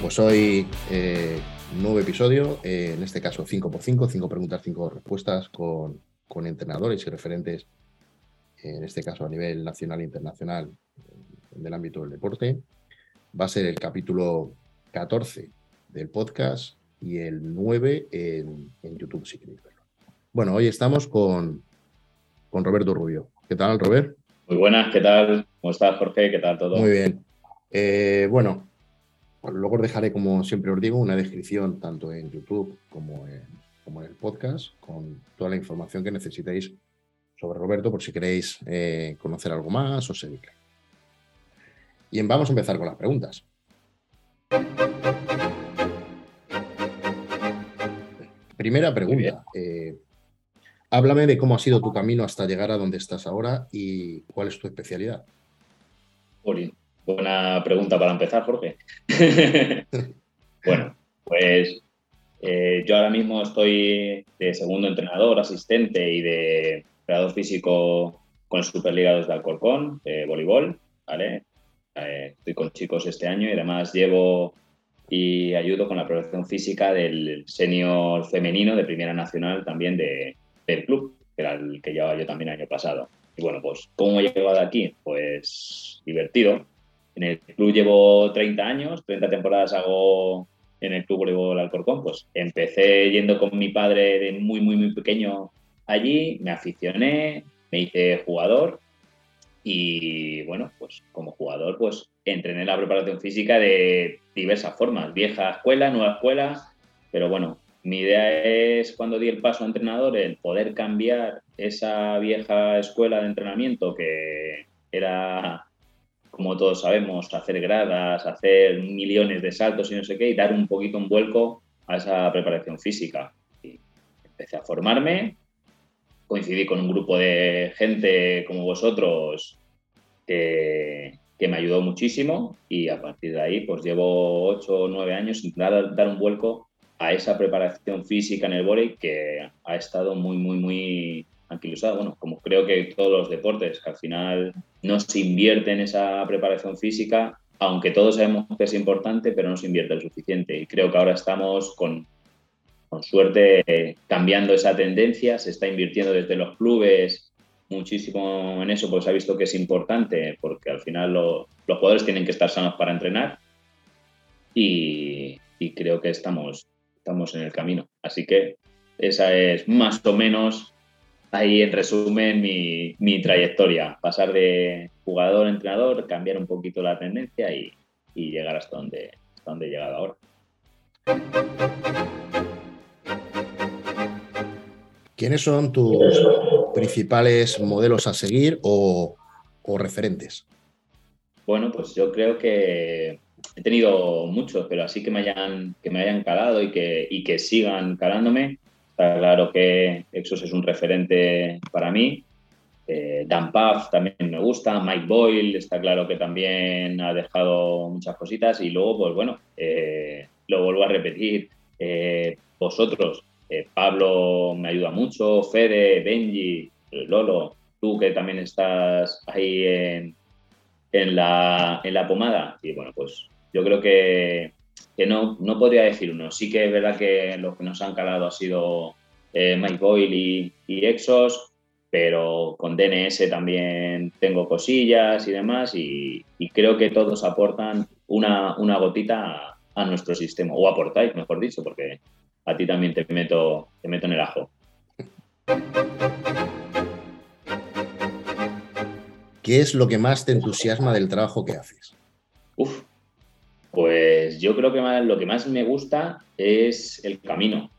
pues hoy eh, nuevo episodio, eh, en este caso 5x5, 5 preguntas, 5 respuestas con, con, entrenadores y referentes, en este caso a nivel nacional e internacional del ámbito del deporte. Va a ser el capítulo 14 del podcast y el 9 en, en YouTube, si queréis verlo. Bueno, hoy estamos con, con Roberto Rubio. ¿Qué tal, Robert? Muy buenas, ¿qué tal? ¿Cómo estás, Jorge? ¿Qué tal todo? Muy bien. Eh, bueno, luego os dejaré, como siempre os digo, una descripción tanto en YouTube como en, como en el podcast con toda la información que necesitéis sobre Roberto por si queréis eh, conocer algo más o seguirle. Bien, vamos a empezar con las preguntas. Primera pregunta. Eh, háblame de cómo ha sido tu camino hasta llegar a donde estás ahora y cuál es tu especialidad. Buena pregunta para empezar, Jorge. bueno, pues eh, yo ahora mismo estoy de segundo entrenador, asistente y de entrenador físico con Superliga de Alcorcón, de voleibol, ¿vale? Eh, estoy con chicos este año y además llevo y ayudo con la preparación física del senior femenino de Primera Nacional también de, del club, que era el que llevaba yo también el año pasado. Y bueno, pues, ¿cómo he llegado aquí? Pues divertido. En el club llevo 30 años, 30 temporadas hago en el club voleibol Alcorcón. Pues empecé yendo con mi padre de muy, muy, muy pequeño allí, me aficioné, me hice jugador y bueno, pues como jugador, pues entrené la preparación física de diversas formas, vieja escuela, nueva escuela, pero bueno, mi idea es cuando di el paso a entrenador, el poder cambiar esa vieja escuela de entrenamiento que era, como todos sabemos, hacer gradas, hacer millones de saltos y no sé qué, y dar un poquito un vuelco a esa preparación física. Y empecé a formarme, coincidí con un grupo de gente como vosotros que, me ayudó muchísimo y a partir de ahí pues llevo ocho o nueve años intentando dar un vuelco a esa preparación física en el vóley que ha estado muy, muy, muy anquilosada. Bueno, como creo que todos los deportes, que al final no se invierte en esa preparación física, aunque todos sabemos que es importante, pero no se invierte lo suficiente. Y creo que ahora estamos con con suerte cambiando esa tendencia, se está invirtiendo desde los clubes muchísimo en eso, porque se ha visto que es importante, porque al final los jugadores tienen que estar sanos para entrenar y, creo que estamos, estamos en el camino. Así que esa es más o menos ahí en resumen mi, mi trayectoria, pasar de jugador a entrenador, cambiar un poquito la tendencia y, y llegar hasta donde, hasta donde he llegado ahora. ¿Quiénes son tus principales modelos a seguir o, referentes? Bueno, pues yo creo que he tenido muchos, pero así que me hayan, que me hayan calado y que, y que sigan calándome. Está claro que Exos es un referente para mí. Eh, Dan Puff también me gusta. Mike Boyle está claro que también ha dejado muchas cositas. Y luego, pues bueno, eh, lo vuelvo a repetir. Eh, vosotros, Pablo me ayuda mucho, Fede, Benji, Lolo, tú que también estás ahí en, en, la, en la pomada. Y bueno, pues yo creo que, que, no, no podría decir uno. Sí que es verdad que los que nos han calado ha sido eh, Mike Boyle y, Exos, pero con DNS también tengo cosillas y demás y, creo que todos aportan una, una gotita a, a, nuestro sistema, o aportáis, mejor dicho, porque a ti también te meto, te meto en el ajo. ¿Qué es lo que más te entusiasma del trabajo que haces? Uf, pues yo creo que lo que más me gusta es el camino.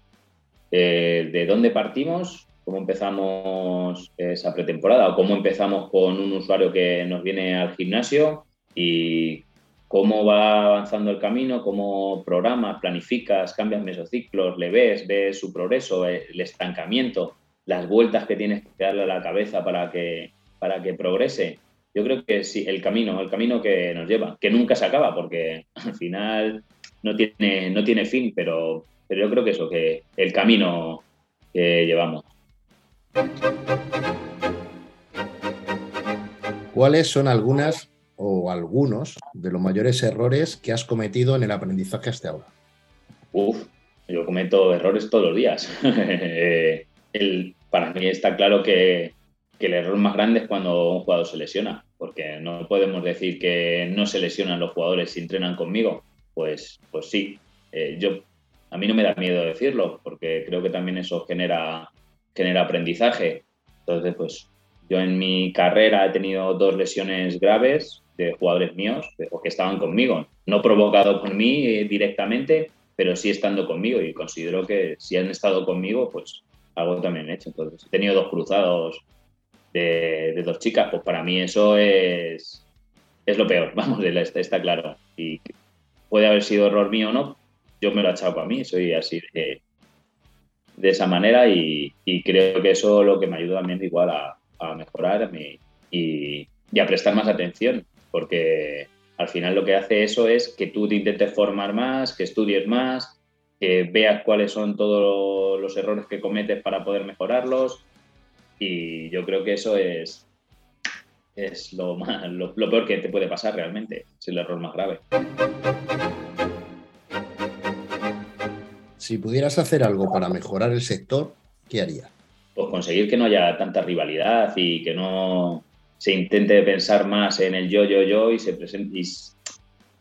Eh, de dónde partimos, cómo empezamos esa pretemporada o cómo empezamos con un usuario que nos viene al gimnasio y cómo va avanzando el camino, cómo programas, planificas, cambias mesociclos, le ves, ves su progreso, eh, el estancamiento, las vueltas que tienes que darle a la cabeza para que, para que progrese. Yo creo que sí, el camino, el camino que nos lleva, que nunca se acaba, porque al final no tiene, no tiene fin, pero, pero yo creo que eso, que el camino que llevamos. ¿Cuáles son algunas o algunos de los mayores errores que has cometido en el aprendizaje hasta ahora? Uf, yo cometo errores todos los días. el, para mí está claro que, el error más grande es cuando un jugador se lesiona, porque no podemos decir que no se lesionan los jugadores si entrenan conmigo. Pues, pues sí, eh, yo, a mí no me da miedo decirlo, porque creo que también eso genera, genera aprendizaje. Entonces, pues yo en mi carrera he tenido dos lesiones graves de jugadores míos o que estaban conmigo, no provocado por mí eh, directamente, pero sí estando conmigo y considero que si han estado conmigo, pues algo también he hecho. Entonces, he tenido dos cruzados de, dos chicas, pues para mí eso es, es lo peor, vamos, está, claro. Y puede haber sido error mío o no, yo me lo he echado para mí, soy así de, esa manera y, creo que eso es lo que me ayuda también igual a, a mejorar y, y, a prestar más atención, porque al final lo que hace eso es que tú te intentes formar más, que estudies más, que veas cuáles son todos los errores que cometes para poder mejorarlos. Y yo creo que eso es, es lo, más, lo, peor que te puede pasar realmente, es el error más grave. Si pudieras hacer algo para mejorar el sector, ¿qué harías? Pues conseguir que no haya tanta rivalidad y que no se intente pensar más en el yo, yo, yo y se presente y,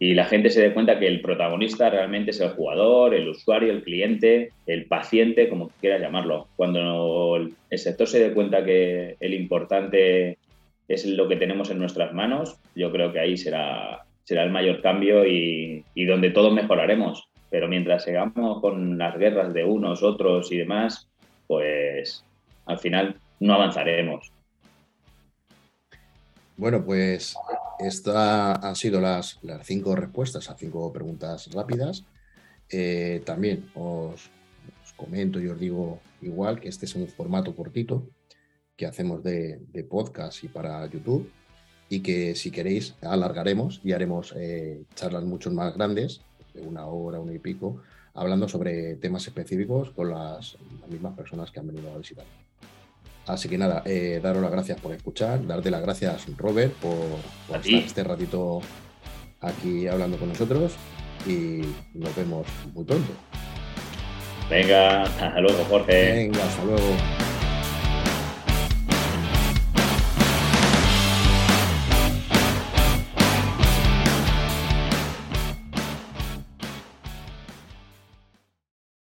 la gente se dé cuenta que el protagonista realmente es el jugador, el usuario, el cliente, el paciente, como quieras llamarlo. Cuando el sector se dé cuenta que el importante es lo que tenemos en nuestras manos, yo creo que ahí será, será el mayor cambio y, y donde todos mejoraremos. Pero mientras sigamos con las guerras de unos, otros y demás, pues al final no avanzaremos. Bueno, pues estas han sido las, las, cinco respuestas a cinco preguntas rápidas. Eh, también os, comento y os digo igual que este es un formato cortito que hacemos de, podcast y para YouTube y que si queréis alargaremos y haremos eh, charlas mucho más grandes, de una hora, una y pico, hablando sobre temas específicos con las, las mismas personas que han venido a visitar. Así que nada, eh, daros las gracias por escuchar, darte las gracias, Robert, por, estar este ratito aquí hablando con nosotros y nos vemos muy pronto. Venga, hasta luego, Jorge. Venga, hasta luego.